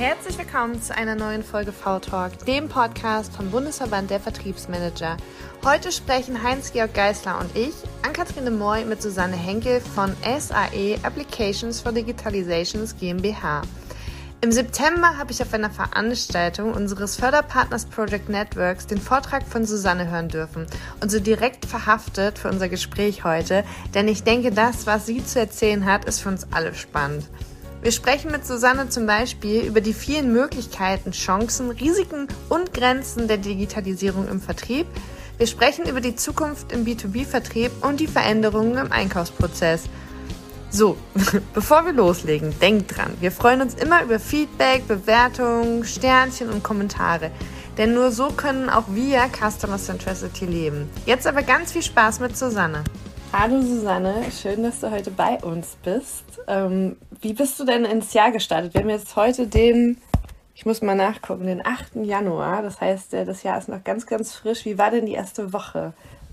Herzlich willkommen zu einer neuen Folge V-Talk, dem Podcast vom Bundesverband der Vertriebsmanager. Heute sprechen Heinz-Georg Geisler und ich, Ann-Kathrin Moy, mit Susanne Henkel von SAE Applications for Digitalizations GmbH. Im September habe ich auf einer Veranstaltung unseres Förderpartners Project Networks den Vortrag von Susanne hören dürfen und so direkt verhaftet für unser Gespräch heute, denn ich denke, das, was sie zu erzählen hat, ist für uns alle spannend. Wir sprechen mit Susanne zum Beispiel über die vielen Möglichkeiten, Chancen, Risiken und Grenzen der Digitalisierung im Vertrieb. Wir sprechen über die Zukunft im B2B-Vertrieb und die Veränderungen im Einkaufsprozess. So, bevor wir loslegen, denkt dran, wir freuen uns immer über Feedback, Bewertungen, Sternchen und Kommentare. Denn nur so können auch wir Customer Centricity leben. Jetzt aber ganz viel Spaß mit Susanne. Hallo Susanne, schön, dass du heute bei uns bist. Ähm, wie bist du denn ins Jahr gestartet? Wir haben jetzt heute den, ich muss mal nachgucken, den 8. Januar. Das heißt, äh, das Jahr ist noch ganz, ganz frisch. Wie war denn die erste Woche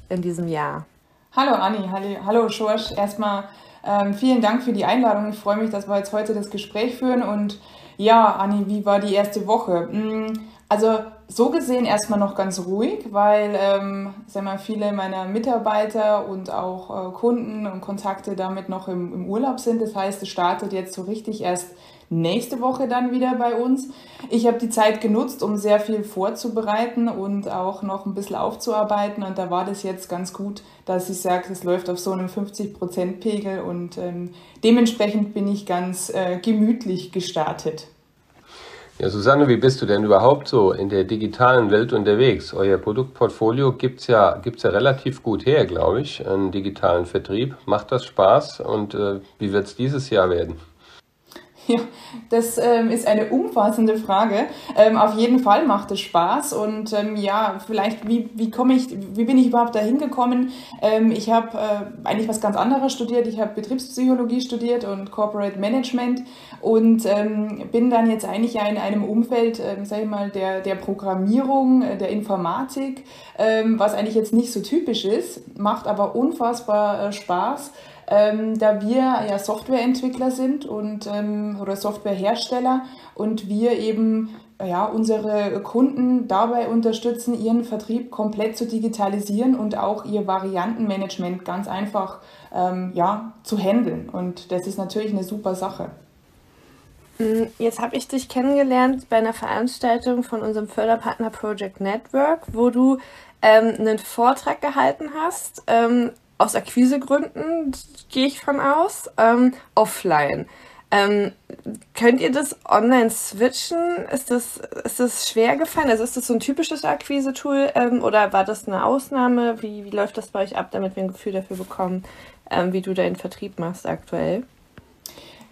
in diesem Jahr? Hallo Anni, hallo Schorsch. Erstmal ähm, vielen Dank für die Einladung. Ich freue mich, dass wir jetzt heute das Gespräch führen. Und ja, Anni, wie war die erste Woche? Mm, also so gesehen erstmal noch ganz ruhig, weil ähm, sag mal, viele meiner Mitarbeiter und auch äh, Kunden und Kontakte damit noch im, im Urlaub sind. Das heißt, es startet jetzt so richtig erst nächste Woche dann wieder bei uns. Ich habe die Zeit genutzt, um sehr viel vorzubereiten und auch noch ein bisschen aufzuarbeiten. Und da war das jetzt ganz gut, dass ich sage, es läuft auf so einem 50-Prozent-Pegel und ähm, dementsprechend bin ich ganz äh, gemütlich gestartet. Ja, Susanne, wie bist du denn überhaupt so in der digitalen Welt unterwegs? Euer Produktportfolio gibt's ja, gibt's ja relativ gut her, glaube ich, einen digitalen Vertrieb. Macht das Spaß und äh, wie wird's dieses Jahr werden? Ja, das ähm, ist eine umfassende Frage. Ähm, auf jeden Fall macht es Spaß und ähm, ja, vielleicht wie, wie komme ich, wie bin ich überhaupt dahin gekommen? Ähm, ich habe äh, eigentlich was ganz anderes studiert. Ich habe Betriebspsychologie studiert und Corporate Management und ähm, bin dann jetzt eigentlich ja in einem Umfeld, ähm, sage ich mal, der der Programmierung, äh, der Informatik, ähm, was eigentlich jetzt nicht so typisch ist, macht aber unfassbar äh, Spaß ähm, da wir ja Softwareentwickler sind und ähm, oder Softwarehersteller und wir eben ja, unsere Kunden dabei unterstützen, ihren Vertrieb komplett zu digitalisieren und auch ihr Variantenmanagement ganz einfach ähm, ja, zu handeln. Und das ist natürlich eine super Sache. Mm, jetzt habe ich dich kennengelernt bei einer Veranstaltung von unserem Förderpartner Project Network, wo du ähm, einen Vortrag gehalten hast ähm, aus Akquisegründen, gehe ich von aus, ähm, offline. Ähm, könnt ihr das online switchen? Ist das, ist das schwer gefallen? Also ist das so ein typisches Akquise-Tool ähm, oder war das eine Ausnahme? Wie, wie läuft das bei euch ab, damit wir ein Gefühl dafür bekommen, ähm, wie du deinen Vertrieb machst aktuell?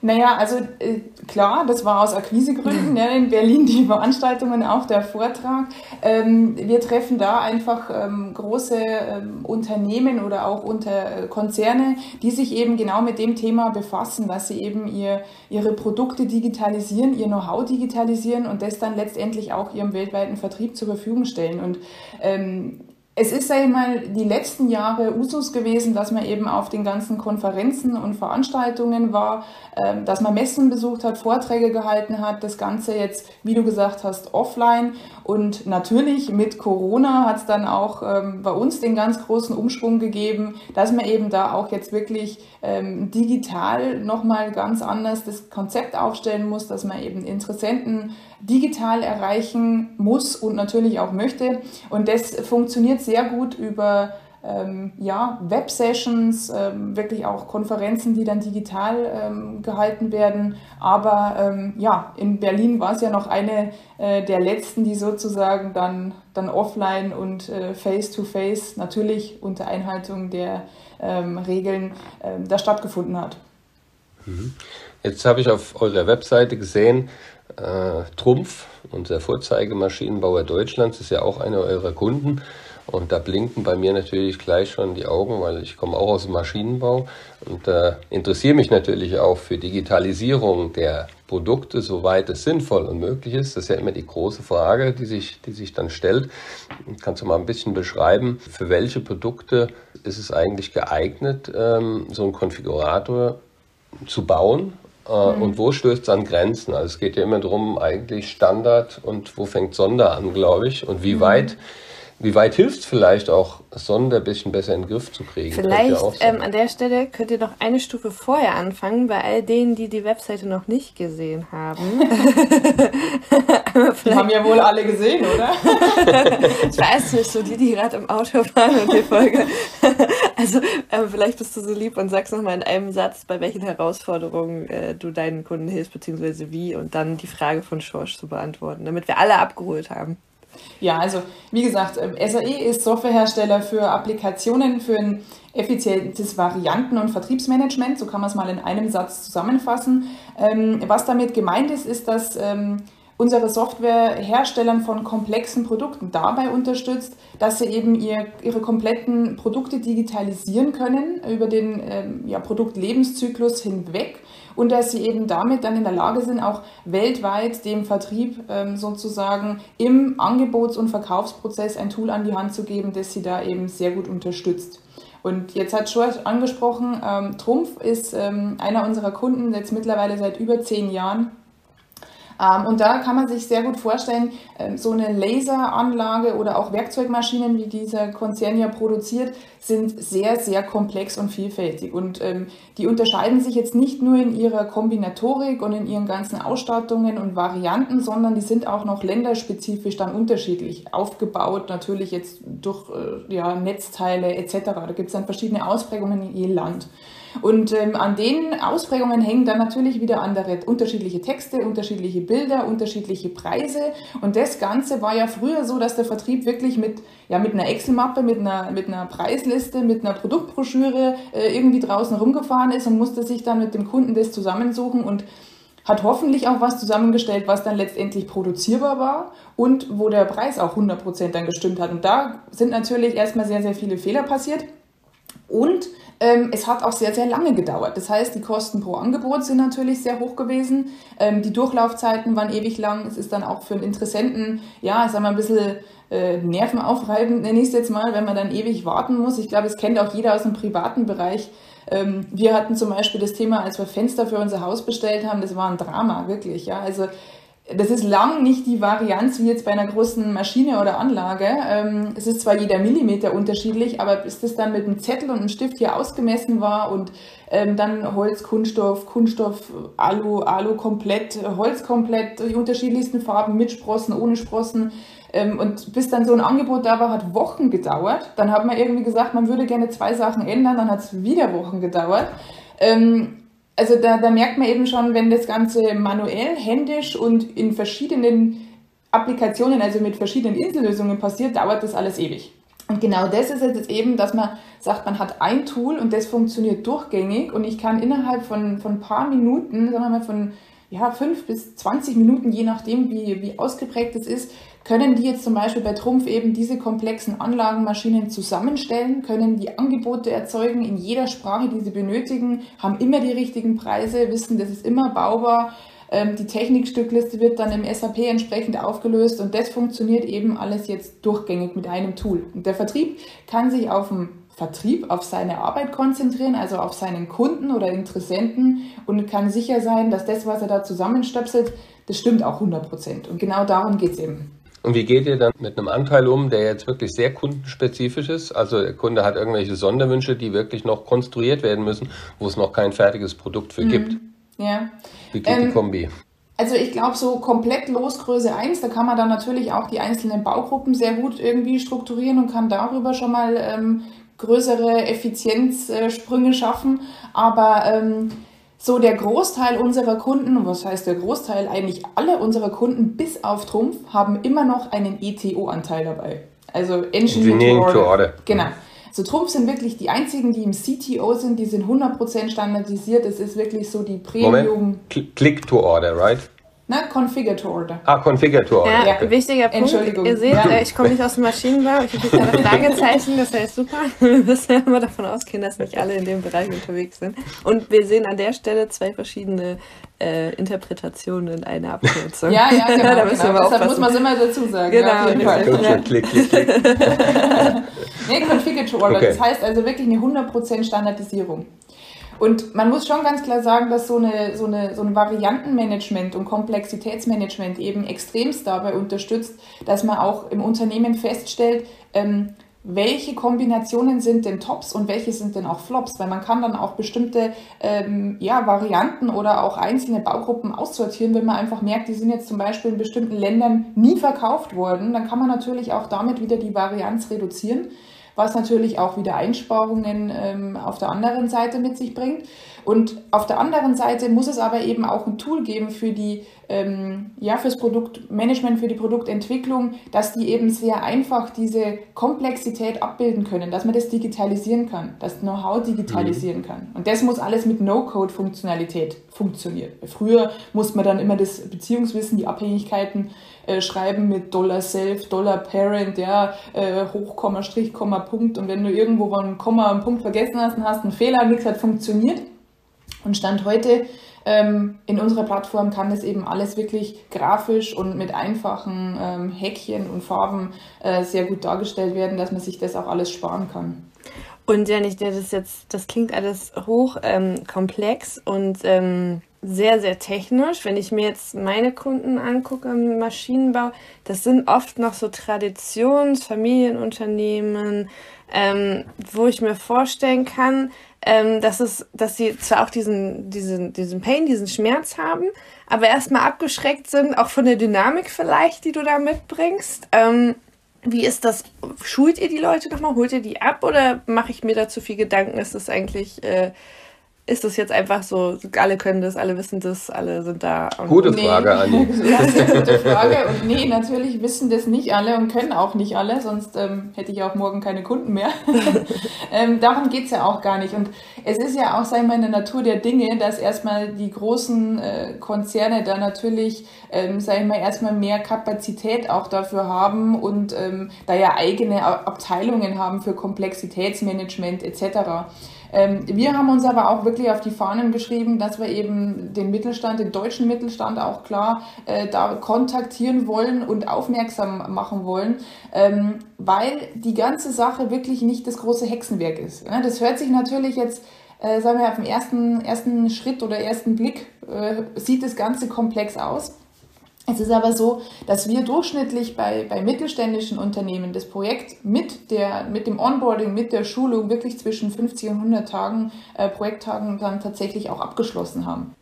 Naja, also äh, klar, das war aus Akquisegründen ja, in Berlin die Veranstaltungen, auch der Vortrag. Ähm, wir treffen da einfach ähm, große ähm, Unternehmen oder auch unter äh, Konzerne, die sich eben genau mit dem Thema befassen, dass sie eben ihr, ihre Produkte digitalisieren, ihr Know-how digitalisieren und das dann letztendlich auch ihrem weltweiten Vertrieb zur Verfügung stellen. Und ähm, es ist, sag ich mal, die letzten Jahre Usus gewesen, dass man eben auf den ganzen Konferenzen und Veranstaltungen war, ähm, dass man Messen besucht hat, Vorträge gehalten hat, das Ganze jetzt, wie du gesagt hast, offline. Und natürlich mit Corona hat es dann auch ähm, bei uns den ganz großen Umschwung gegeben, dass man eben da auch jetzt wirklich ähm, digital nochmal ganz anders das Konzept aufstellen muss, dass man eben Interessenten digital erreichen muss und natürlich auch möchte. Und das funktioniert sehr gut über ähm, ja, Web-Sessions, ähm, wirklich auch Konferenzen, die dann digital ähm, gehalten werden. Aber ähm, ja, in Berlin war es ja noch eine äh, der letzten, die sozusagen dann, dann offline und äh, face-to-face, -face, natürlich unter Einhaltung der ähm, Regeln, ähm, da stattgefunden hat. Mhm. Jetzt habe ich auf eurer Webseite gesehen, äh, Trumpf, unser Vorzeigemaschinenbauer Deutschlands, ist ja auch einer eurer Kunden. Und da blinken bei mir natürlich gleich schon die Augen, weil ich komme auch aus dem Maschinenbau und äh, interessiere mich natürlich auch für Digitalisierung der Produkte, soweit es sinnvoll und möglich ist. Das ist ja immer die große Frage, die sich, die sich dann stellt. Kannst du mal ein bisschen beschreiben, für welche Produkte ist es eigentlich geeignet, ähm, so einen Konfigurator zu bauen mhm. Und wo stößt es an Grenzen? Also es geht ja immer darum, eigentlich Standard und wo fängt Sonder an, glaube ich. Und wie mhm. weit wie weit hilft es vielleicht auch, Sonder ein bisschen besser in den Griff zu kriegen? Vielleicht ähm, an der Stelle könnt ihr noch eine Stufe vorher anfangen, bei all denen, die die Webseite noch nicht gesehen haben. die haben ja wohl alle gesehen, oder? ich weiß nicht, so die, die gerade im Auto fahren und die Folge. also äh, vielleicht bist du so lieb und sagst nochmal in einem Satz, bei welchen Herausforderungen äh, du deinen Kunden hilfst, beziehungsweise wie, und dann die Frage von Schorsch zu beantworten, damit wir alle abgeholt haben. Ja, also wie gesagt, ähm, SAE ist Softwarehersteller für Applikationen für ein effizientes Varianten- und Vertriebsmanagement. So kann man es mal in einem Satz zusammenfassen. Ähm, was damit gemeint ist, ist, dass ähm, unsere Software Herstellern von komplexen Produkten dabei unterstützt, dass sie eben ihr, ihre kompletten Produkte digitalisieren können über den ja, Produktlebenszyklus hinweg und dass sie eben damit dann in der Lage sind, auch weltweit dem Vertrieb ähm, sozusagen im Angebots- und Verkaufsprozess ein Tool an die Hand zu geben, das sie da eben sehr gut unterstützt. Und jetzt hat George angesprochen, ähm, Trumpf ist ähm, einer unserer Kunden jetzt mittlerweile seit über zehn Jahren ähm, und da kann man sich sehr gut vorstellen, ähm, so eine Laseranlage oder auch Werkzeugmaschinen, wie dieser Konzern ja produziert, sind sehr, sehr komplex und vielfältig. Und ähm, die unterscheiden sich jetzt nicht nur in ihrer Kombinatorik und in ihren ganzen Ausstattungen und Varianten, sondern die sind auch noch länderspezifisch dann unterschiedlich aufgebaut, natürlich jetzt durch äh, ja, Netzteile etc. Da gibt es dann verschiedene Ausprägungen in je Land. Und ähm, an den Ausprägungen hängen dann natürlich wieder andere unterschiedliche Texte, unterschiedliche Bilder, unterschiedliche Preise. Und das Ganze war ja früher so, dass der Vertrieb wirklich mit, ja, mit einer Excel-Mappe, mit einer, mit einer Preisliste, mit einer Produktbroschüre äh, irgendwie draußen rumgefahren ist und musste sich dann mit dem Kunden das zusammensuchen und hat hoffentlich auch was zusammengestellt, was dann letztendlich produzierbar war und wo der Preis auch 100% dann gestimmt hat. Und da sind natürlich erstmal sehr, sehr viele Fehler passiert. Und ähm, es hat auch sehr, sehr lange gedauert. Das heißt, die Kosten pro Angebot sind natürlich sehr hoch gewesen. Ähm, die Durchlaufzeiten waren ewig lang. Es ist dann auch für einen Interessenten, ja, sagen wir ein bisschen äh, nervenaufreibend, nenne ich es jetzt mal, wenn man dann ewig warten muss. Ich glaube, es kennt auch jeder aus dem privaten Bereich. Ähm, wir hatten zum Beispiel das Thema, als wir Fenster für unser Haus bestellt haben, das war ein Drama, wirklich. Ja, also das ist lang nicht die Varianz wie jetzt bei einer großen Maschine oder Anlage. Ähm, es ist zwar jeder Millimeter unterschiedlich, aber bis das dann mit einem Zettel und einem Stift hier ausgemessen war und ähm, dann Holz, Kunststoff, Kunststoff, Alu, Alu komplett, Holz komplett, die unterschiedlichsten Farben mit Sprossen, ohne Sprossen. Ähm, und bis dann so ein Angebot da war, hat Wochen gedauert. Dann hat man irgendwie gesagt, man würde gerne zwei Sachen ändern, dann hat es wieder Wochen gedauert. Also da, da merkt man eben schon, wenn das Ganze manuell, händisch und in verschiedenen Applikationen, also mit verschiedenen Insellösungen passiert, dauert das alles ewig. Und genau das ist jetzt eben, dass man sagt, man hat ein Tool und das funktioniert durchgängig und ich kann innerhalb von, von ein paar Minuten, sagen wir mal von ja, fünf bis zwanzig Minuten, je nachdem, wie, wie ausgeprägt es ist, können die jetzt zum Beispiel bei Trumpf eben diese komplexen Anlagenmaschinen zusammenstellen, können die Angebote erzeugen in jeder Sprache, die sie benötigen, haben immer die richtigen Preise, wissen, das ist immer baubar. Ähm, die Technikstückliste wird dann im SAP entsprechend aufgelöst und das funktioniert eben alles jetzt durchgängig mit einem Tool. Und der Vertrieb kann sich auf den Vertrieb, auf seine Arbeit konzentrieren, also auf seinen Kunden oder Interessenten und kann sicher sein, dass das, was er da zusammenstöpselt, das stimmt auch 100 Prozent. Und genau darum geht es eben. Und wie geht ihr dann mit einem Anteil um, der jetzt wirklich sehr kundenspezifisch ist? Also der Kunde hat irgendwelche Sonderwünsche, die wirklich noch konstruiert werden müssen, wo es noch kein fertiges Produkt für mhm. gibt. Ja. Wie geht ähm, die Kombi? Also ich glaube, so komplett Losgröße 1, da kann man dann natürlich auch die einzelnen Baugruppen sehr gut irgendwie strukturieren und kann darüber schon mal ähm, größere Effizienzsprünge schaffen. Aber ähm, so der Großteil unserer Kunden, was heißt der Großteil, eigentlich alle unserer Kunden bis auf Trumpf haben immer noch einen ETO-Anteil dabei. Also Engineering to Order. order. Genau. So Trumpf sind wirklich die einzigen, die im CTO sind, die sind 100% standardisiert. Es ist wirklich so die Premium. Moment. Click to Order, right? Na, Configure to Order. Ah, Configure to Order. Ja, okay. wichtiger Punkt. Entschuldigung. Ihr seht, ja. Äh, ich komme nicht aus dem Maschinenbau. Ich habe jetzt ein Fragezeichen, das heißt super. Wir müssen ja immer davon ausgehen, dass nicht alle in dem Bereich unterwegs sind. Und wir sehen an der Stelle zwei verschiedene äh, Interpretationen in einer Abkürzung. Ja, ja, genau. da müssen genau. Wir Deshalb muss man es immer dazu sagen. Genau. Ja, auf jeden Fall. Ja. Klick, klick, klick. nee, Configure to Order. Okay. Das heißt also wirklich eine 100% Standardisierung. Und man muss schon ganz klar sagen, dass so eine, so eine, so ein Variantenmanagement und Komplexitätsmanagement eben extremst dabei unterstützt, dass man auch im Unternehmen feststellt, ähm, welche Kombinationen sind denn Tops und welche sind denn auch Flops, weil man kann dann auch bestimmte ähm, ja, Varianten oder auch einzelne Baugruppen aussortieren, wenn man einfach merkt, die sind jetzt zum Beispiel in bestimmten Ländern nie verkauft worden, dann kann man natürlich auch damit wieder die Varianz reduzieren was natürlich auch wieder Einsparungen ähm, auf der anderen Seite mit sich bringt. Und auf der anderen Seite muss es aber eben auch ein Tool geben für die, ähm, ja, fürs Produktmanagement, für die Produktentwicklung, dass die eben sehr einfach diese Komplexität abbilden können, dass man das digitalisieren kann, das Know-how digitalisieren mhm. kann. Und das muss alles mit No-Code-Funktionalität funktionieren. Früher musste man dann immer das Beziehungswissen, die Abhängigkeiten äh, schreiben mit Dollar Self, Dollar Parent, ja, äh, Hochkomma, Strich, Komma, Punkt. Und wenn du irgendwo ein Komma, einen Punkt vergessen hast, dann hast einen Fehler, nichts hat funktioniert. Und Stand heute ähm, in unserer Plattform kann das eben alles wirklich grafisch und mit einfachen ähm, Häkchen und Farben äh, sehr gut dargestellt werden, dass man sich das auch alles sparen kann. Und ja, nicht, das jetzt, das klingt alles hoch ähm, komplex und ähm, sehr, sehr technisch. Wenn ich mir jetzt meine Kunden angucke im Maschinenbau, das sind oft noch so Traditionsfamilienunternehmen, ähm, wo ich mir vorstellen kann, ähm, dass, es, dass sie zwar auch diesen, diesen, diesen Pain, diesen Schmerz haben, aber erstmal abgeschreckt sind, auch von der Dynamik vielleicht, die du da mitbringst. Ähm, wie ist das? Schult ihr die Leute nochmal? Holt ihr die ab oder mache ich mir da zu viel Gedanken? Ist das eigentlich äh, ist das jetzt einfach so, alle können das, alle wissen das, alle sind da? gute Frage, nee. Anni. das ist eine gute Frage. Und nee, natürlich wissen das nicht alle und können auch nicht alle, sonst ähm, hätte ich auch morgen keine Kunden mehr. ähm, darum geht's ja auch gar nicht. Und es ist ja auch, sagen wir in der Natur der Dinge, dass erstmal die großen äh, Konzerne da natürlich, ähm, sagen wir mal, erstmal mehr Kapazität auch dafür haben und ähm, da ja eigene Abteilungen haben für Komplexitätsmanagement etc. Ähm, wir haben uns aber auch wirklich auf die Fahnen geschrieben, dass wir eben den Mittelstand, den deutschen Mittelstand auch klar äh, da kontaktieren wollen und aufmerksam machen wollen, ähm, weil die ganze Sache wirklich nicht das große Hexenwerk ist. Ja, das hört sich natürlich jetzt äh, sagen wir auf den ersten, ersten Schritt oder ersten Blick äh, sieht das Ganze komplex aus. Es ist aber so, dass wir durchschnittlich bei, bei mittelständischen Unternehmen das Projekt mit, der, mit dem Onboarding, mit der Schulung wirklich zwischen 50 und 100 Tagen, äh, Projekttagen dann tatsächlich auch abgeschlossen haben.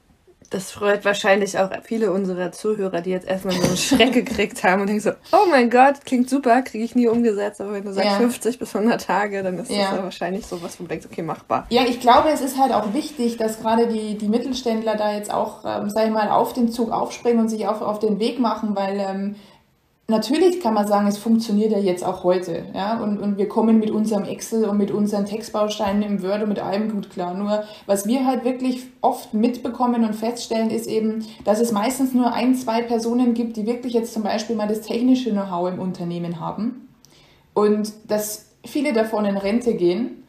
Das freut wahrscheinlich auch viele unserer Zuhörer, die jetzt erstmal so einen Schreck gekriegt haben und denken so, oh mein Gott, klingt super, kriege ich nie umgesetzt. Aber wenn du sagst ja. 50 bis 100 Tage, dann ist ja. das ja wahrscheinlich so was, wo du denkst, okay, machbar. Ja, ich glaube, es ist halt auch wichtig, dass gerade die, die Mittelständler da jetzt auch, ähm, sag ich mal, auf den Zug aufspringen und sich auch auf den Weg machen, weil ähm, Natürlich kann man sagen, es funktioniert ja jetzt auch heute. Ja? Und, und wir kommen mit unserem Excel und mit unseren Textbausteinen im Word und mit allem gut klar. Nur was wir halt wirklich oft mitbekommen und feststellen, ist eben, dass es meistens nur ein, zwei Personen gibt, die wirklich jetzt zum Beispiel mal das technische Know-how im Unternehmen haben. Und dass viele davon in Rente gehen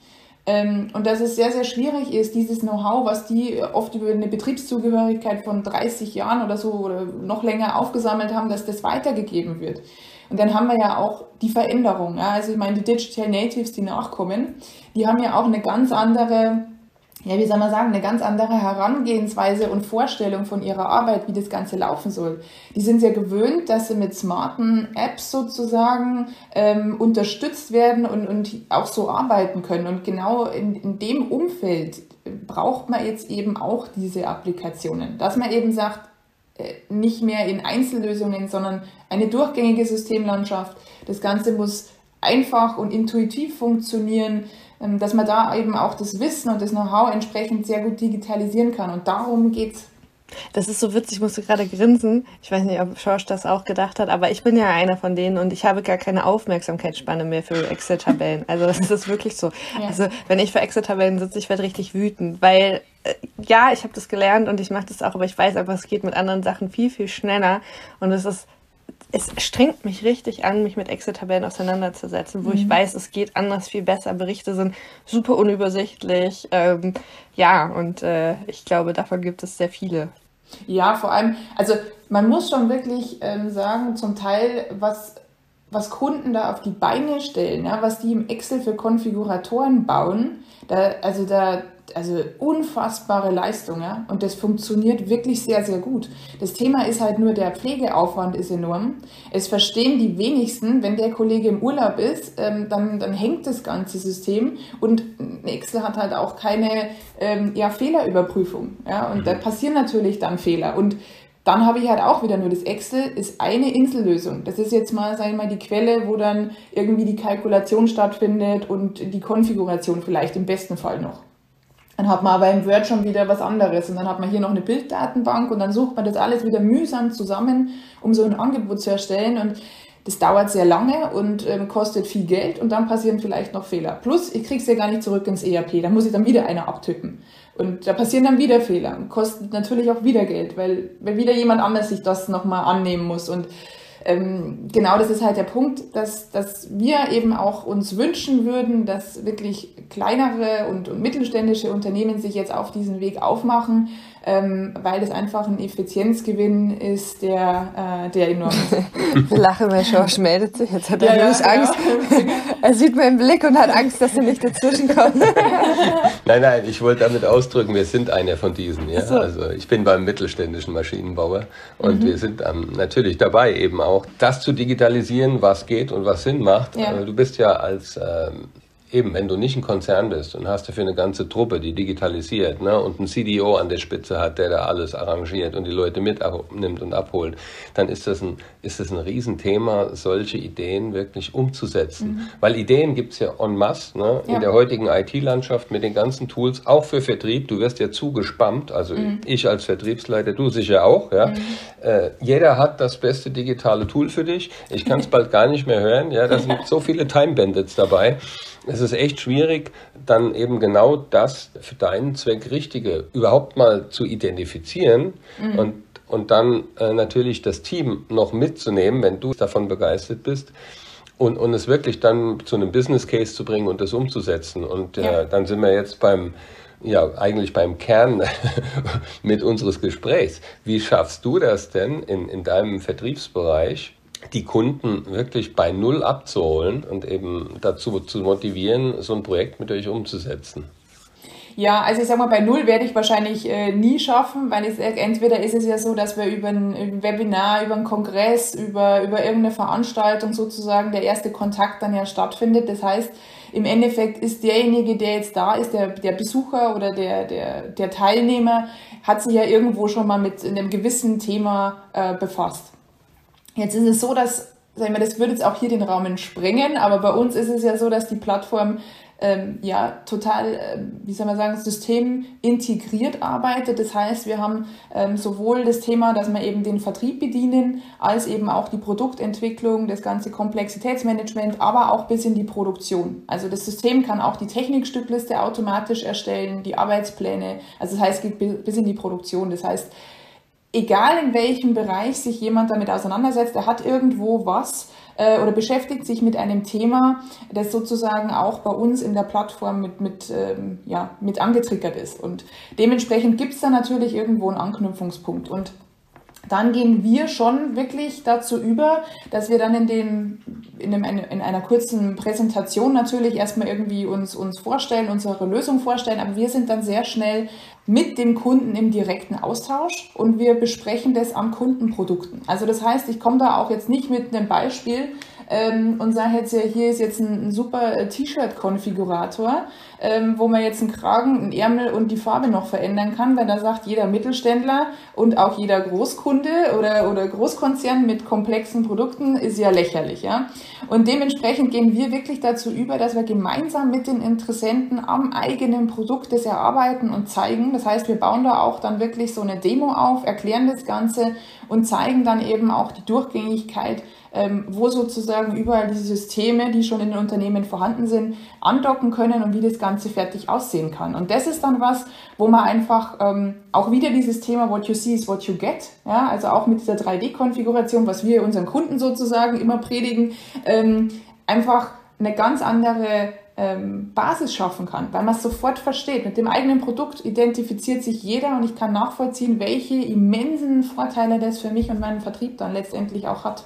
und dass es sehr, sehr schwierig ist, dieses Know-how, was die oft über eine Betriebszugehörigkeit von 30 Jahren oder so oder noch länger aufgesammelt haben, dass das weitergegeben wird. Und dann haben wir ja auch die Veränderung. Ja? Also ich meine, die Digital Natives, die nachkommen, die haben ja auch eine ganz andere ja, wie soll man sagen, eine ganz andere Herangehensweise und Vorstellung von ihrer Arbeit, wie das Ganze laufen soll. Die sind sehr gewöhnt, dass sie mit smarten Apps sozusagen ähm, unterstützt werden und, und auch so arbeiten können. Und genau in, in dem Umfeld braucht man jetzt eben auch diese Applikationen, dass man eben sagt, äh, nicht mehr in Einzellösungen, sondern eine durchgängige Systemlandschaft. Das Ganze muss einfach und intuitiv funktionieren. Ähm, dass man da eben auch das Wissen und das Know-how entsprechend sehr gut digitalisieren kann. Und darum geht's. Das ist so witzig, ich musste gerade grinsen. Ich weiß nicht, ob Schorsch das auch gedacht hat, aber ich bin ja einer von denen und ich habe gar keine Aufmerksamkeitsspanne mehr für Excel-Tabellen. Also das ist wirklich so. Ja. Also wenn ich für Excel-Tabellen sitze, ich werde richtig wütend, weil äh, ja, ich habe das gelernt und ich mache das auch, aber ich weiß einfach, es geht mit anderen Sachen viel, viel schneller und es ist es strengt mich richtig an, mich mit Excel-Tabellen auseinanderzusetzen, wo mhm. ich weiß, es geht anders, viel besser. Berichte sind super unübersichtlich. Ähm, ja, und äh, ich glaube, davon gibt es sehr viele. Ja, vor allem, also man muss schon wirklich ähm, sagen, zum Teil, was, was Kunden da auf die Beine stellen, ja, was die im Excel für Konfiguratoren bauen, da, also da, also unfassbare Leistung ja? und das funktioniert wirklich sehr, sehr gut. Das Thema ist halt nur, der Pflegeaufwand ist enorm. Es verstehen die wenigsten, wenn der Kollege im Urlaub ist, ähm, dann, dann hängt das ganze System und Excel hat halt auch keine ähm, ja, Fehlerüberprüfung. Ja? Und mhm. da passieren natürlich dann Fehler. Und dann habe ich halt auch wieder nur das Excel, ist eine Insellösung. Das ist jetzt mal, sage ich mal, die Quelle, wo dann irgendwie die Kalkulation stattfindet und die Konfiguration vielleicht im besten Fall noch. Dann hat man aber im Word schon wieder was anderes und dann hat man hier noch eine Bilddatenbank und dann sucht man das alles wieder mühsam zusammen, um so ein Angebot zu erstellen und das dauert sehr lange und ähm, kostet viel Geld und dann passieren vielleicht noch Fehler. Plus, ich krieg's ja gar nicht zurück ins ERP, da muss ich dann wieder einer abtippen. Und da passieren dann wieder Fehler und kostet natürlich auch wieder Geld, weil, weil wieder jemand anders sich das nochmal annehmen muss. Und ähm, genau das ist halt der Punkt, dass, dass wir eben auch uns wünschen würden, dass wirklich kleinere und, und mittelständische Unternehmen sich jetzt auf diesen Weg aufmachen, ähm, weil es einfach ein Effizienzgewinn ist, der, äh, der enorm ist. Wir lachen, weil Schorsch meldet sich. Jetzt hat er ja, nämlich ja, Angst. Ja. er sieht meinen Blick und hat Angst, dass er nicht dazwischen kommt. nein, nein, ich wollte damit ausdrücken, wir sind einer von diesen. Ja? So. Also ich bin beim mittelständischen Maschinenbauer und mhm. wir sind ähm, natürlich dabei, eben auch das zu digitalisieren, was geht und was Sinn macht. Ja. Äh, du bist ja als ähm, eben, wenn du nicht ein Konzern bist und hast dafür eine ganze Truppe, die digitalisiert ne, und einen CDO an der Spitze hat, der da alles arrangiert und die Leute mitnimmt und abholt, dann ist das ein, ist das ein Riesenthema, solche Ideen wirklich umzusetzen. Mhm. Weil Ideen gibt es ja en masse ne, ja. in der heutigen IT-Landschaft mit den ganzen Tools, auch für Vertrieb. Du wirst ja zugespammt, also mhm. ich als Vertriebsleiter, du sicher auch. Ja. Mhm. Äh, jeder hat das beste digitale Tool für dich. Ich kann es bald gar nicht mehr hören. Ja, da sind so viele Time Bandits dabei es ist echt schwierig, dann eben genau das für deinen Zweck Richtige überhaupt mal zu identifizieren mhm. und, und dann äh, natürlich das Team noch mitzunehmen, wenn du davon begeistert bist. Und, und es wirklich dann zu einem Business Case zu bringen und das umzusetzen. Und äh, ja. dann sind wir jetzt beim, ja, eigentlich beim Kern mit unseres Gesprächs. Wie schaffst du das denn in, in deinem Vertriebsbereich, die Kunden wirklich bei Null abzuholen und eben dazu zu motivieren, so ein Projekt mit euch umzusetzen? Ja, also ich sag mal, bei Null werde ich wahrscheinlich äh, nie schaffen, weil es, entweder ist es ja so, dass wir über ein Webinar, über einen Kongress, über, über irgendeine Veranstaltung sozusagen der erste Kontakt dann ja stattfindet. Das heißt, im Endeffekt ist derjenige, der jetzt da ist, der, der Besucher oder der, der, der Teilnehmer, hat sich ja irgendwo schon mal mit einem gewissen Thema äh, befasst. Jetzt ist es so, dass, sagen wir, das würde jetzt auch hier den Rahmen sprengen, aber bei uns ist es ja so, dass die Plattform ähm, ja total, äh, wie soll man sagen, System integriert arbeitet. Das heißt, wir haben ähm, sowohl das Thema, dass wir eben den Vertrieb bedienen, als eben auch die Produktentwicklung, das ganze Komplexitätsmanagement, aber auch bis in die Produktion. Also das System kann auch die Technikstückliste automatisch erstellen, die Arbeitspläne. Also das heißt, es geht bis in die Produktion. Das heißt, egal in welchem Bereich sich jemand damit auseinandersetzt, er hat irgendwo was äh, oder beschäftigt sich mit einem Thema, das sozusagen auch bei uns in der Plattform mit, mit, ähm, ja, mit angetriggert ist. Und dementsprechend gibt es da natürlich irgendwo einen Anknüpfungspunkt. Und dann gehen wir schon wirklich dazu über, dass wir dann in, dem, in, dem, in einer kurzen Präsentation natürlich erstmal irgendwie uns, uns vorstellen, unsere Lösung vorstellen, aber wir sind dann sehr schnell mit dem Kunden im direkten Austausch und wir besprechen das an Kundenprodukten. Also das heißt, ich komme da auch jetzt nicht mit einem Beispiel, ähm, und sage jetzt, ja, hier ist jetzt ein, ein super äh, T-Shirt-Konfigurator, ähm, wo man jetzt einen Kragen, einen Ärmel und die Farbe noch verändern kann, wenn da sagt, jeder Mittelständler und auch jeder Großkunde oder, oder Großkonzern mit komplexen Produkten ist ja lächerlich. Ja? Und dementsprechend gehen wir wirklich dazu über, dass wir gemeinsam mit den Interessenten am eigenen Produkt das erarbeiten und zeigen. Das heißt, wir bauen da auch dann wirklich so eine Demo auf, erklären das Ganze und zeigen dann eben auch die Durchgängigkeit ähm, wo sozusagen überall diese Systeme, die schon in den Unternehmen vorhanden sind, andocken können und wie das Ganze fertig aussehen kann. Und das ist dann was, wo man einfach ähm, auch wieder dieses Thema What you see is what you get, ja, also auch mit dieser 3D-Konfiguration, was wir unseren Kunden sozusagen immer predigen, ähm, einfach eine ganz andere ähm, Basis schaffen kann, weil man es sofort versteht. Mit dem eigenen Produkt identifiziert sich jeder und ich kann nachvollziehen, welche immensen Vorteile das für mich und meinen Vertrieb dann letztendlich auch hat.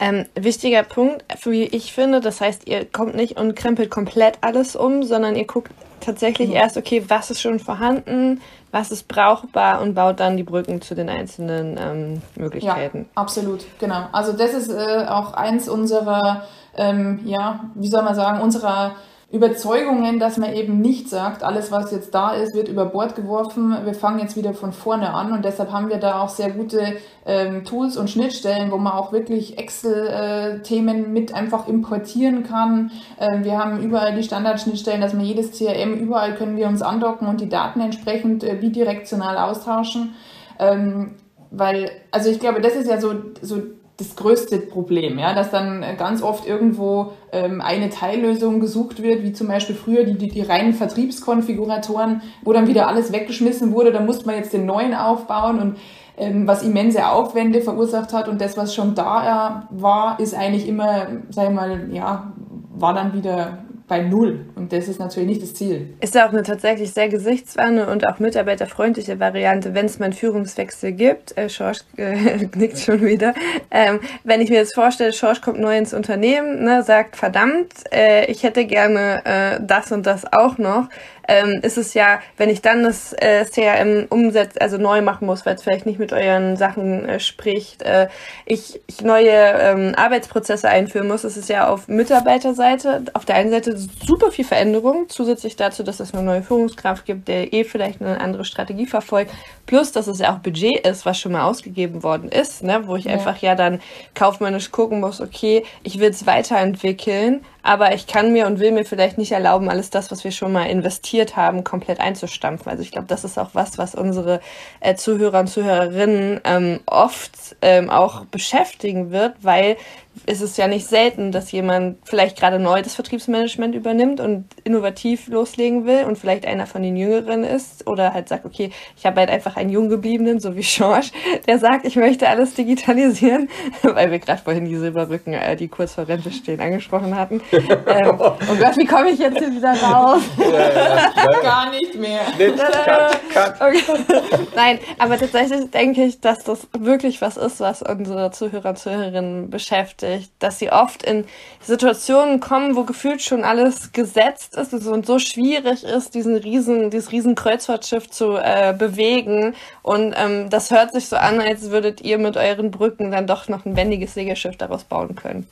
Ähm, wichtiger Punkt, wie ich finde, das heißt, ihr kommt nicht und krempelt komplett alles um, sondern ihr guckt tatsächlich ja. erst, okay, was ist schon vorhanden, was ist brauchbar und baut dann die Brücken zu den einzelnen ähm, Möglichkeiten. Ja, absolut, genau. Also das ist äh, auch eins unserer, ähm, ja, wie soll man sagen, unserer Überzeugungen, dass man eben nicht sagt, alles, was jetzt da ist, wird über Bord geworfen, wir fangen jetzt wieder von vorne an und deshalb haben wir da auch sehr gute ähm, Tools und Schnittstellen, wo man auch wirklich Excel-Themen mit einfach importieren kann. Ähm, wir haben überall die Standardschnittstellen, dass man jedes CRM, überall können wir uns andocken und die Daten entsprechend äh, bidirektional austauschen. Ähm, weil, also ich glaube, das ist ja so, so das größte Problem, ja, dass dann ganz oft irgendwo ähm, eine Teillösung gesucht wird, wie zum Beispiel früher die, die, die reinen Vertriebskonfiguratoren, wo dann wieder alles weggeschmissen wurde, da musste man jetzt den neuen aufbauen und ähm, was immense Aufwände verursacht hat. Und das, was schon da äh, war, ist eigentlich immer, sag ich mal, ja, war dann wieder bei Null. Und das ist natürlich nicht das Ziel. Ist auch eine tatsächlich sehr gesichtswarne und auch mitarbeiterfreundliche Variante, wenn es mal einen Führungswechsel gibt. Äh, Schorsch äh, nickt schon wieder. Ähm, wenn ich mir jetzt vorstelle, Schorsch kommt neu ins Unternehmen, ne, sagt, verdammt, äh, ich hätte gerne äh, das und das auch noch, ähm, ist es ja, wenn ich dann das äh, CRM umsetze, also neu machen muss, weil es vielleicht nicht mit euren Sachen äh, spricht, äh, ich, ich neue ähm, Arbeitsprozesse einführen muss, ist es ja auf Mitarbeiterseite auf der einen Seite super viel Veränderung, zusätzlich dazu, dass es eine neue Führungskraft gibt, der eh vielleicht eine andere Strategie verfolgt, plus dass es ja auch Budget ist, was schon mal ausgegeben worden ist, ne, wo ich ja. einfach ja dann kaufmännisch gucken muss, okay, ich will es weiterentwickeln, aber ich kann mir und will mir vielleicht nicht erlauben, alles das, was wir schon mal investiert haben, komplett einzustampfen. Also ich glaube, das ist auch was, was unsere äh, Zuhörer und Zuhörerinnen ähm, oft ähm, auch beschäftigen wird, weil ist es ja nicht selten, dass jemand vielleicht gerade neu das Vertriebsmanagement übernimmt und innovativ loslegen will und vielleicht einer von den Jüngeren ist oder halt sagt, okay, ich habe halt einfach einen Junggebliebenen, so wie George, der sagt, ich möchte alles digitalisieren, weil wir gerade vorhin die Silberrücken, äh, die kurz vor Rente stehen, angesprochen hatten. ähm, oh Gott, wie komme ich jetzt hier wieder raus? Ja, ja, Gar nicht mehr. cut, cut. Okay. Nein, aber tatsächlich denke ich, dass das wirklich was ist, was unsere Zuhörer und Zuhörerinnen beschäftigt beschäftigt, dass sie oft in Situationen kommen, wo gefühlt schon alles gesetzt ist und so schwierig ist, diesen riesen, dieses riesen Kreuzfahrtschiff zu äh, bewegen. Und ähm, das hört sich so an, als würdet ihr mit euren Brücken dann doch noch ein wendiges Segelschiff daraus bauen können.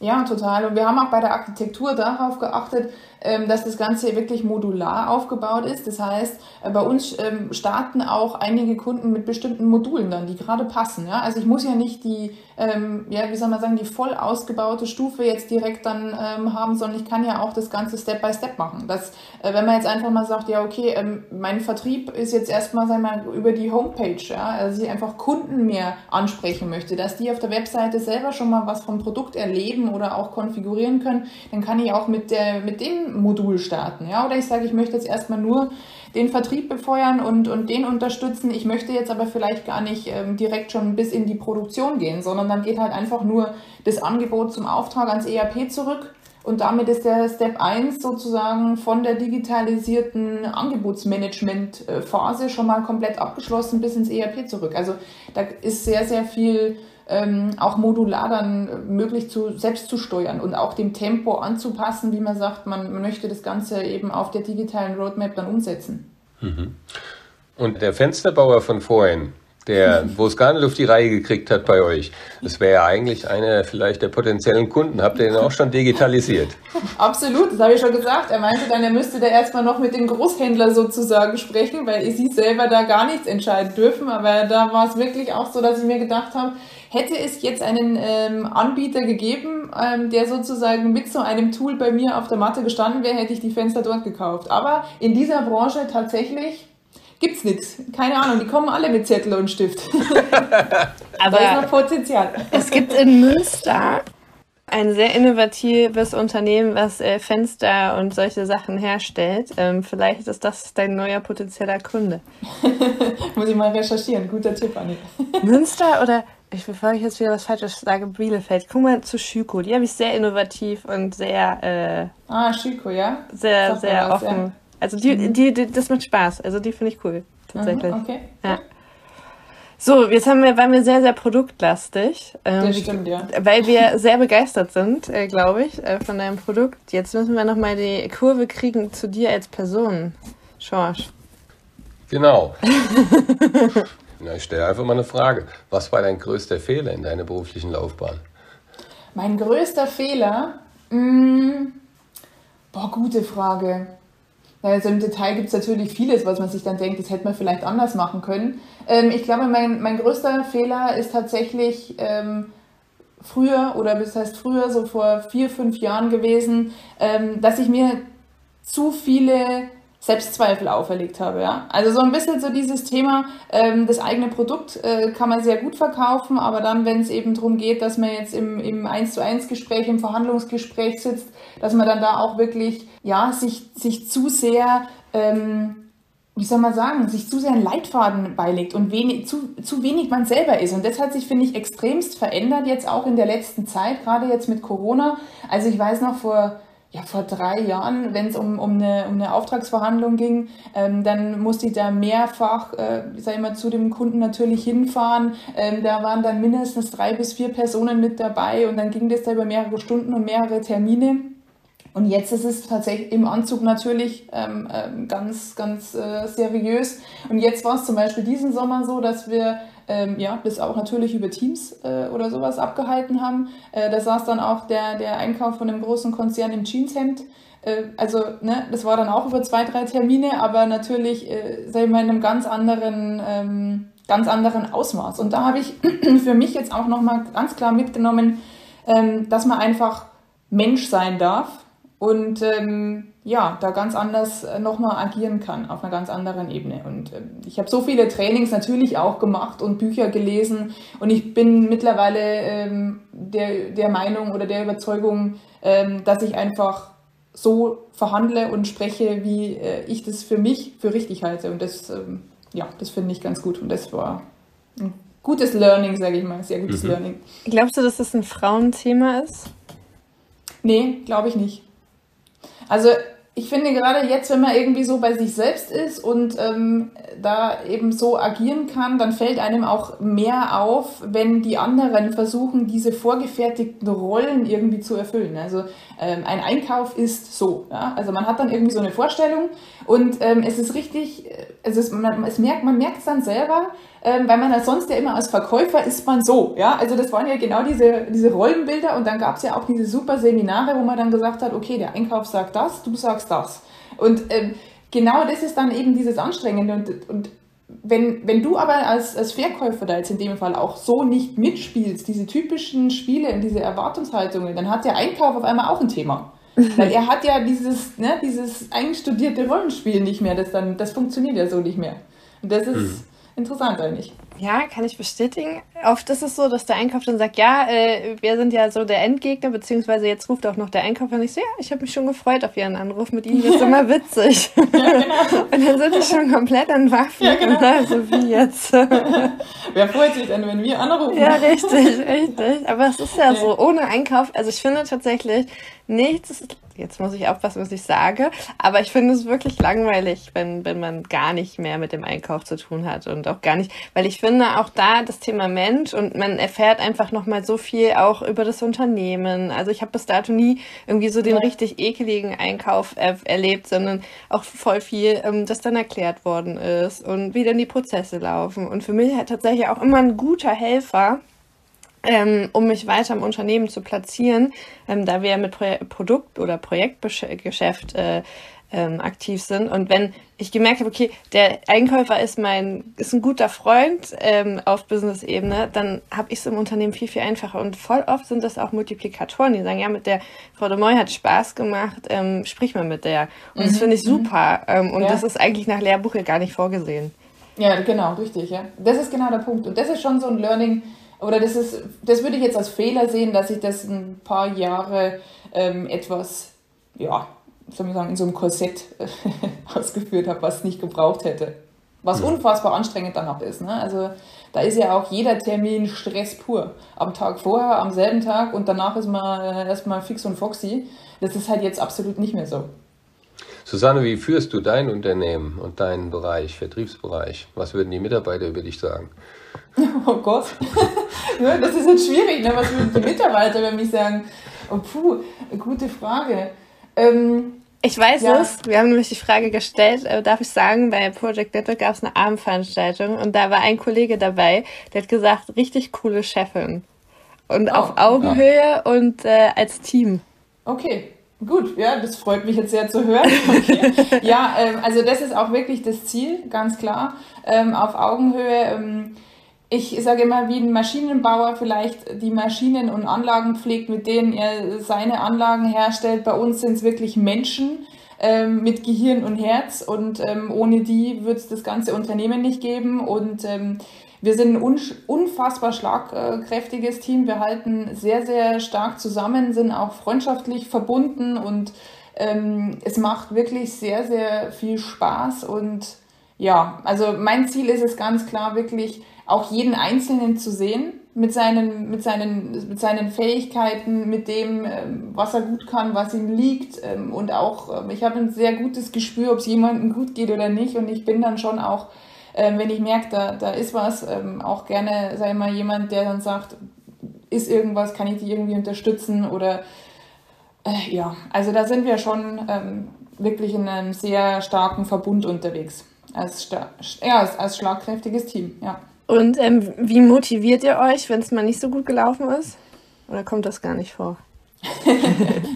Ja, total. Und wir haben auch bei der Architektur darauf geachtet, ähm, dass das Ganze wirklich modular aufgebaut ist. Das heißt, äh, bei uns ähm, starten auch einige Kunden mit bestimmten Modulen dann, die gerade passen. Also ich muss ja nicht die, ähm, ja, wie soll man sagen, die voll ausgebaute Stufe jetzt direkt dann haben, sondern ich kann ja auch das Ganze Step by Step machen. Das, äh, wenn man jetzt einfach mal sagt, ja, okay, mein Vertrieb ist jetzt erstmal, sagen wir mal, über die Homepage, ja, also ich einfach Kunden mehr ansprechen möchte, dass die auf der Webseite selber schon mal was vom Produkt erleben oder auch konfigurieren können, dann kann ich auch mit der, mit dem Modul starten. Ja? Oder ich sage, ich möchte jetzt erstmal nur den Vertrieb befeuern und, und den unterstützen. Ich möchte jetzt aber vielleicht gar nicht ähm, direkt schon bis in die Produktion gehen, sondern dann geht halt einfach nur das Angebot zum Auftrag ans ERP zurück. Und damit ist der Step 1 sozusagen von der digitalisierten Angebotsmanagement-Phase schon mal komplett abgeschlossen bis ins ERP zurück. Also da ist sehr, sehr viel ähm, auch modular dann möglich zu selbst zu steuern und auch dem Tempo anzupassen, wie man sagt, man, man möchte das Ganze eben auf der digitalen Roadmap dann umsetzen. Mhm. Und der Fensterbauer von vorhin, der, wo es gar nicht auf die Reihe gekriegt hat bei euch. Das wäre ja eigentlich einer vielleicht der potenziellen Kunden. Habt ihr den auch schon digitalisiert? Absolut, das habe ich schon gesagt. Er meinte dann, er müsste da erstmal noch mit dem Großhändler sozusagen sprechen, weil sie selber da gar nichts entscheiden dürfen. Aber da war es wirklich auch so, dass ich mir gedacht habe, Hätte es jetzt einen ähm, Anbieter gegeben, ähm, der sozusagen mit so einem Tool bei mir auf der Matte gestanden wäre, hätte ich die Fenster dort gekauft. Aber in dieser Branche tatsächlich gibt's nichts. Keine Ahnung, die kommen alle mit Zettel und Stift. Aber da ist noch Potenzial. Es gibt in Münster ein sehr innovatives Unternehmen, was äh, Fenster und solche Sachen herstellt. Ähm, vielleicht ist das dein neuer potenzieller Kunde. Muss ich mal recherchieren. Guter Tipp, Anni. Münster oder ich bevor ich jetzt wieder was Falsches sage, Bielefeld. Guck mal zu Schüko. Die habe ich sehr innovativ und sehr. Äh, ah, Schüko, ja? Sehr, Sag sehr offen. Ja. Also die, mhm. die, die, das macht Spaß. Also die finde ich cool. Tatsächlich. Mhm, okay. Ja. So, jetzt haben wir, waren wir sehr, sehr produktlastig. Ähm, das stimmt, ja. Weil wir sehr begeistert sind, äh, glaube ich, äh, von deinem Produkt. Jetzt müssen wir nochmal die Kurve kriegen zu dir als Person, Schorsch. Genau. Na, ich stelle einfach mal eine Frage. Was war dein größter Fehler in deiner beruflichen Laufbahn? Mein größter Fehler? Mmh, boah, gute Frage. Also im Detail gibt es natürlich vieles, was man sich dann denkt, das hätte man vielleicht anders machen können. Ähm, ich glaube, mein, mein größter Fehler ist tatsächlich ähm, früher, oder das heißt früher, so vor vier, fünf Jahren gewesen, ähm, dass ich mir zu viele Selbstzweifel auferlegt habe. Ja? Also so ein bisschen so dieses Thema, ähm, das eigene Produkt äh, kann man sehr gut verkaufen, aber dann, wenn es eben darum geht, dass man jetzt im, im 1 zu 1 Gespräch, im Verhandlungsgespräch sitzt, dass man dann da auch wirklich, ja, sich, sich zu sehr, ähm, wie soll man sagen, sich zu sehr einen Leitfaden beilegt und wenig, zu, zu wenig man selber ist. Und das hat sich, finde ich, extremst verändert jetzt auch in der letzten Zeit, gerade jetzt mit Corona. Also ich weiß noch vor ja, vor drei Jahren, wenn es um, um, eine, um eine Auftragsverhandlung ging, ähm, dann musste ich da mehrfach, äh, sag ich mal, zu dem Kunden natürlich hinfahren. Ähm, da waren dann mindestens drei bis vier Personen mit dabei und dann ging das da über mehrere Stunden und mehrere Termine. Und jetzt ist es tatsächlich im Anzug natürlich ähm, ähm, ganz, ganz äh, seriös. Und jetzt war es zum Beispiel diesen Sommer so, dass wir ähm, ja, das auch natürlich über Teams äh, oder sowas abgehalten haben. Äh, da saß dann auch der, der Einkauf von einem großen Konzern im Jeanshemd. Äh, also, ne, das war dann auch über zwei, drei Termine, aber natürlich, äh, sag ich mal, in einem ganz anderen, ähm, ganz anderen Ausmaß. Und da habe ich für mich jetzt auch nochmal ganz klar mitgenommen, ähm, dass man einfach Mensch sein darf und ähm, ja, da ganz anders äh, nochmal agieren kann, auf einer ganz anderen Ebene. Und ähm, ich habe so viele Trainings natürlich auch gemacht und Bücher gelesen und ich bin mittlerweile ähm, der, der Meinung oder der Überzeugung, ähm, dass ich einfach so verhandle und spreche, wie äh, ich das für mich für richtig halte. Und das, ähm, ja, das finde ich ganz gut und das war ein gutes Learning, sage ich mal, sehr gutes mhm. Learning. Glaubst du, dass das ein Frauenthema ist? Nee, glaube ich nicht. Also ich finde gerade jetzt, wenn man irgendwie so bei sich selbst ist und ähm, da eben so agieren kann, dann fällt einem auch mehr auf, wenn die anderen versuchen, diese vorgefertigten Rollen irgendwie zu erfüllen. Also ähm, ein Einkauf ist so. Ja? Also man hat dann irgendwie so eine Vorstellung und ähm, es ist richtig, äh, es, ist, man, es merkt, man merkt es dann selber, ähm, weil man ja sonst ja immer als Verkäufer ist man so. Ja? Also das waren ja genau diese, diese Rollenbilder und dann gab es ja auch diese super Seminare, wo man dann gesagt hat, okay, der Einkauf sagt das, du sagst das. Und ähm, genau das ist dann eben dieses Anstrengende und, und wenn, wenn du aber als, als Verkäufer da jetzt in dem Fall auch so nicht mitspielst, diese typischen Spiele und diese Erwartungshaltungen, dann hat der Einkauf auf einmal auch ein Thema. Weil er hat ja dieses, ne, dieses einstudierte Rollenspiel nicht mehr, das, dann, das funktioniert ja so nicht mehr. Und das ist, interessant eigentlich. Ja, kann ich bestätigen. Oft ist es so, dass der Einkauf dann sagt, ja, äh, wir sind ja so der Endgegner, beziehungsweise jetzt ruft auch noch der Einkäufer und ich so, ja, ich habe mich schon gefreut auf Ihren Anruf, mit Ihnen ist immer witzig. Ja, genau. und dann sind die schon komplett an Waffen, ja, genau. also wie jetzt. Wer freut sich denn, wenn wir anrufen? Ja, richtig, richtig. Aber es ist ja so, ohne Einkauf, also ich finde tatsächlich, nichts jetzt muss ich aufpassen, was ich sage, aber ich finde es wirklich langweilig, wenn, wenn man gar nicht mehr mit dem Einkauf zu tun hat und auch gar nicht, weil ich finde auch da das Thema Mensch und man erfährt einfach nochmal so viel auch über das Unternehmen. Also ich habe bis dato nie irgendwie so den ja. richtig ekeligen Einkauf er erlebt, sondern auch voll viel, ähm, das dann erklärt worden ist und wie dann die Prozesse laufen. Und für mich hat tatsächlich auch immer ein guter Helfer, ähm, um mich weiter im Unternehmen zu platzieren, ähm, da wir mit Pro Produkt- oder Projektgeschäft äh, ähm, aktiv sind. Und wenn ich gemerkt habe, okay, der Einkäufer ist mein, ist ein guter Freund ähm, auf Business-Ebene, dann habe ich es im Unternehmen viel, viel einfacher. Und voll oft sind das auch Multiplikatoren, die sagen, ja, mit der Frau de Moy hat Spaß gemacht, ähm, sprich mal mit der. Und mhm. das finde ich mhm. super. Ähm, und ja. das ist eigentlich nach Lehrbuch ja gar nicht vorgesehen. Ja, genau, richtig, ja. Das ist genau der Punkt. Und das ist schon so ein Learning, oder das ist, das würde ich jetzt als Fehler sehen, dass ich das ein paar Jahre ähm, etwas, ja, soll man sagen, in so einem Korsett ausgeführt habe, was nicht gebraucht hätte. Was ja. unfassbar anstrengend dann auch ist. Ne? Also da ist ja auch jeder Termin Stress pur. Am Tag vorher, am selben Tag und danach ist man äh, erstmal fix und foxy. Das ist halt jetzt absolut nicht mehr so. Susanne, wie führst du dein Unternehmen und deinen Bereich, Vertriebsbereich? Was würden die Mitarbeiter über dich sagen? Oh Gott, das ist jetzt schwierig. Ne? Was würden die Mitarbeiter über mich sagen? Oh, puh, gute Frage. Ähm, ich weiß ja. es. Wir haben nämlich die Frage gestellt, äh, darf ich sagen, bei Project Network gab es eine Abendveranstaltung und da war ein Kollege dabei, der hat gesagt, richtig coole Chefin. Und oh, auf Augenhöhe ja. und äh, als Team. Okay, gut. Ja, das freut mich jetzt sehr zu hören. Okay. ja, ähm, also das ist auch wirklich das Ziel, ganz klar. Ähm, auf Augenhöhe. Ähm, ich sage immer, wie ein Maschinenbauer vielleicht die Maschinen und Anlagen pflegt, mit denen er seine Anlagen herstellt. Bei uns sind es wirklich Menschen ähm, mit Gehirn und Herz und ähm, ohne die wird es das ganze Unternehmen nicht geben. Und ähm, wir sind ein unfassbar schlagkräftiges Team. Wir halten sehr, sehr stark zusammen, sind auch freundschaftlich verbunden und ähm, es macht wirklich sehr, sehr viel Spaß. Und ja, also mein Ziel ist es ganz klar, wirklich auch jeden Einzelnen zu sehen mit seinen, mit seinen, mit seinen Fähigkeiten, mit dem, ähm, was er gut kann, was ihm liegt. Ähm, und auch, ähm, ich habe ein sehr gutes Gespür, ob es jemandem gut geht oder nicht. Und ich bin dann schon auch, wenn ich merke, da, da ist was, auch gerne, sei mal, jemand, der dann sagt, ist irgendwas, kann ich die irgendwie unterstützen oder äh, ja, also da sind wir schon ähm, wirklich in einem sehr starken Verbund unterwegs. Als, ja, als, als schlagkräftiges Team, ja. Und ähm, wie motiviert ihr euch, wenn es mal nicht so gut gelaufen ist? Oder kommt das gar nicht vor?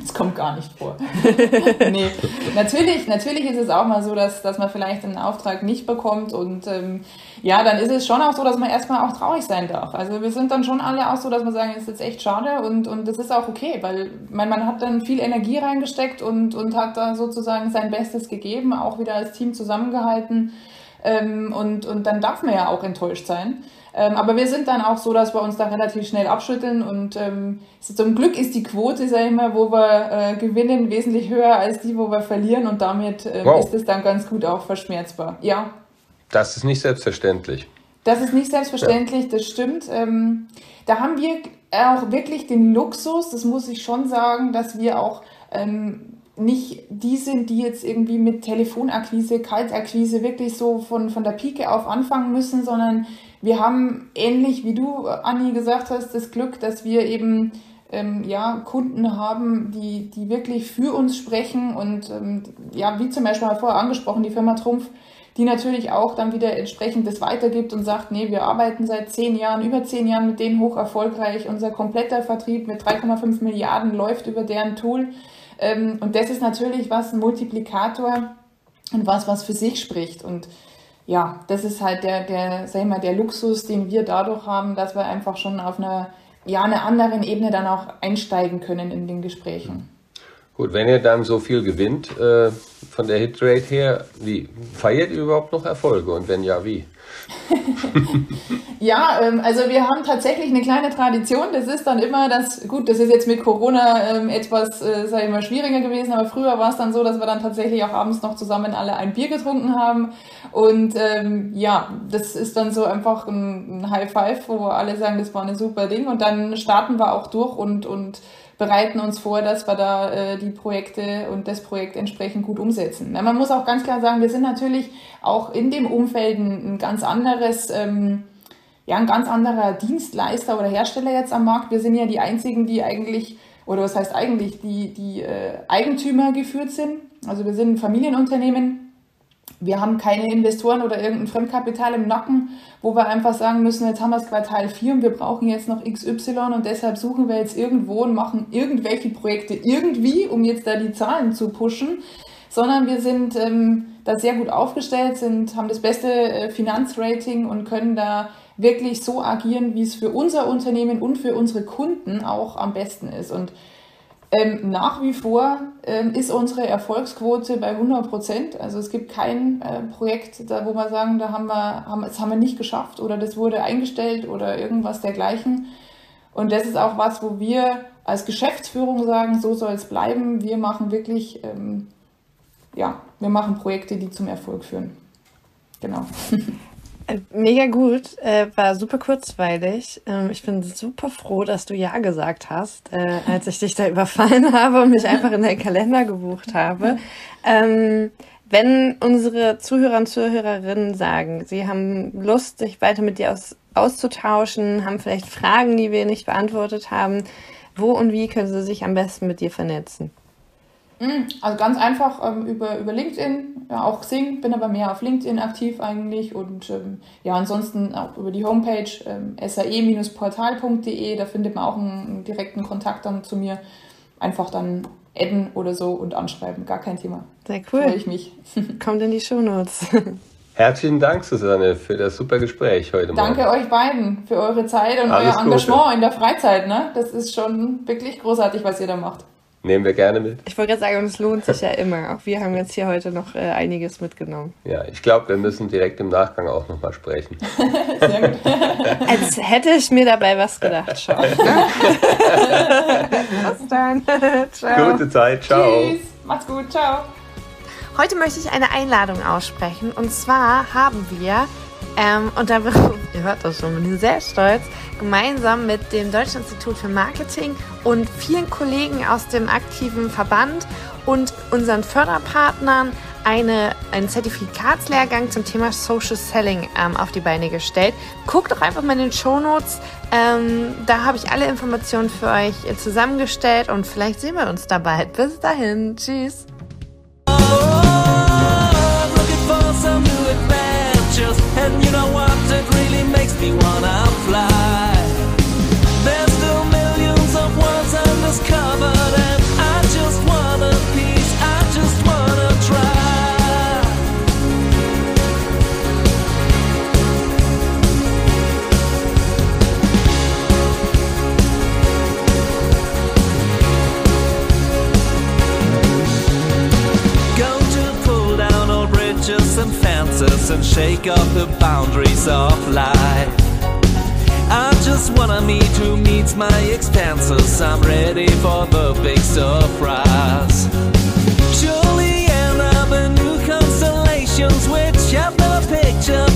das kommt gar nicht vor. nee, natürlich, natürlich ist es auch mal so, dass, dass man vielleicht einen Auftrag nicht bekommt und ähm, ja, dann ist es schon auch so, dass man erstmal auch traurig sein darf. Also wir sind dann schon alle auch so, dass wir sagen, es ist jetzt echt schade und, und das ist auch okay, weil man, man hat dann viel Energie reingesteckt und, und hat da sozusagen sein Bestes gegeben, auch wieder als Team zusammengehalten. Ähm, und, und dann darf man ja auch enttäuscht sein. Ähm, aber wir sind dann auch so, dass wir uns da relativ schnell abschütteln und ähm, zum Glück ist die Quote, sag ich mal, wo wir äh, gewinnen, wesentlich höher als die, wo wir verlieren und damit ähm, wow. ist es dann ganz gut auch verschmerzbar. Ja. Das ist nicht selbstverständlich. Das ist nicht selbstverständlich, ja. das stimmt. Ähm, da haben wir auch wirklich den Luxus, das muss ich schon sagen, dass wir auch ähm, nicht die sind, die jetzt irgendwie mit Telefonakquise, Kaltakquise wirklich so von, von der Pike auf anfangen müssen, sondern wir haben ähnlich wie du, Anni, gesagt hast, das Glück, dass wir eben ähm, ja, Kunden haben, die, die wirklich für uns sprechen und ähm, ja, wie zum Beispiel vorher angesprochen, die Firma Trumpf, die natürlich auch dann wieder entsprechend das weitergibt und sagt, nee, wir arbeiten seit zehn Jahren, über zehn Jahren mit denen hoch erfolgreich. Unser kompletter Vertrieb mit 3,5 Milliarden läuft über deren Tool. Ähm, und das ist natürlich was, ein Multiplikator und was, was für sich spricht. Und ja, das ist halt der, der, sag ich mal, der Luxus, den wir dadurch haben, dass wir einfach schon auf einer, ja, einer anderen Ebene dann auch einsteigen können in den Gesprächen. Gut, wenn ihr dann so viel gewinnt äh, von der Hitrate her, wie feiert ihr überhaupt noch Erfolge und wenn ja, wie? ja, ähm, also wir haben tatsächlich eine kleine Tradition. Das ist dann immer das, gut, das ist jetzt mit Corona ähm, etwas, äh, sag ich mal, schwieriger gewesen, aber früher war es dann so, dass wir dann tatsächlich auch abends noch zusammen alle ein Bier getrunken haben. Und ähm, ja, das ist dann so einfach ein, ein High Five, wo alle sagen, das war ein super Ding. Und dann starten wir auch durch und, und bereiten uns vor, dass wir da äh, die Projekte und das Projekt entsprechend gut umsetzen. Na, man muss auch ganz klar sagen, wir sind natürlich auch in dem Umfeld ein, ein ganz anderes, ähm, ja, ein ganz anderer Dienstleister oder Hersteller jetzt am Markt. Wir sind ja die einzigen, die eigentlich, oder was heißt eigentlich, die, die äh, Eigentümer geführt sind. Also wir sind ein Familienunternehmen wir haben keine Investoren oder irgendein Fremdkapital im Nacken, wo wir einfach sagen müssen, jetzt haben wir das Quartal 4 und wir brauchen jetzt noch XY und deshalb suchen wir jetzt irgendwo und machen irgendwelche Projekte irgendwie, um jetzt da die Zahlen zu pushen, sondern wir sind ähm, da sehr gut aufgestellt, sind, haben das beste äh, Finanzrating und können da wirklich so agieren, wie es für unser Unternehmen und für unsere Kunden auch am besten ist. Und ähm, nach wie vor ähm, ist unsere Erfolgsquote bei 100 Prozent. Also es gibt kein äh, Projekt, da, wo wir sagen, da haben wir, haben, das haben wir nicht geschafft oder das wurde eingestellt oder irgendwas dergleichen. Und das ist auch was, wo wir als Geschäftsführung sagen, so soll es bleiben. Wir machen wirklich, ähm, ja, wir machen Projekte, die zum Erfolg führen. Genau. Äh, mega gut, äh, war super kurzweilig. Ähm, ich bin super froh, dass du Ja gesagt hast, äh, als ich dich da überfallen habe und mich einfach in deinen Kalender gebucht habe. Ähm, wenn unsere Zuhörer und Zuhörerinnen sagen, sie haben Lust, sich weiter mit dir aus, auszutauschen, haben vielleicht Fragen, die wir nicht beantwortet haben, wo und wie können sie sich am besten mit dir vernetzen? Hm, also ganz einfach ähm, über, über LinkedIn, ja, auch Xing, bin aber mehr auf LinkedIn aktiv eigentlich und ähm, ja, ansonsten auch über die Homepage ähm, sae-portal.de, da findet man auch einen, einen, direkten Kontakt dann zu mir. Einfach dann adden oder so und anschreiben, gar kein Thema. Sehr cool. Freue ich mich. Kommt in die Shownotes. Herzlichen Dank, Susanne, für das super Gespräch heute Danke Morgen. euch beiden für eure Zeit und Alles euer Engagement Gute. in der Freizeit. Ne? Das ist schon wirklich großartig, was ihr da macht. Nehmen wir gerne mit. Ich wollte gerade sagen, es lohnt sich ja immer. Auch wir haben jetzt hier heute noch äh, einiges mitgenommen. Ja, ich glaube, wir müssen direkt im Nachgang auch nochmal sprechen. Sehr gut. Als hätte ich mir dabei was gedacht. Schau. was dann? ciao. Gute Zeit. Ciao. Tschüss. Macht's gut. Ciao. Heute möchte ich eine Einladung aussprechen. Und zwar haben wir ähm, und da, ihr hört das schon, bin ich sehr stolz, gemeinsam mit dem Deutschen Institut für Marketing und vielen Kollegen aus dem aktiven Verband und unseren Förderpartnern eine, einen Zertifikatslehrgang zum Thema Social Selling ähm, auf die Beine gestellt. Guckt doch einfach mal in den Show Notes. Ähm, da habe ich alle Informationen für euch zusammengestellt und vielleicht sehen wir uns dabei. Bis dahin. Tschüss. And you know what? It really makes me wanna shake up the boundaries of life. I just wanna meet who meets my expenses. I'm ready for the big surprise. Surely, and I'm a new constellations which have the picture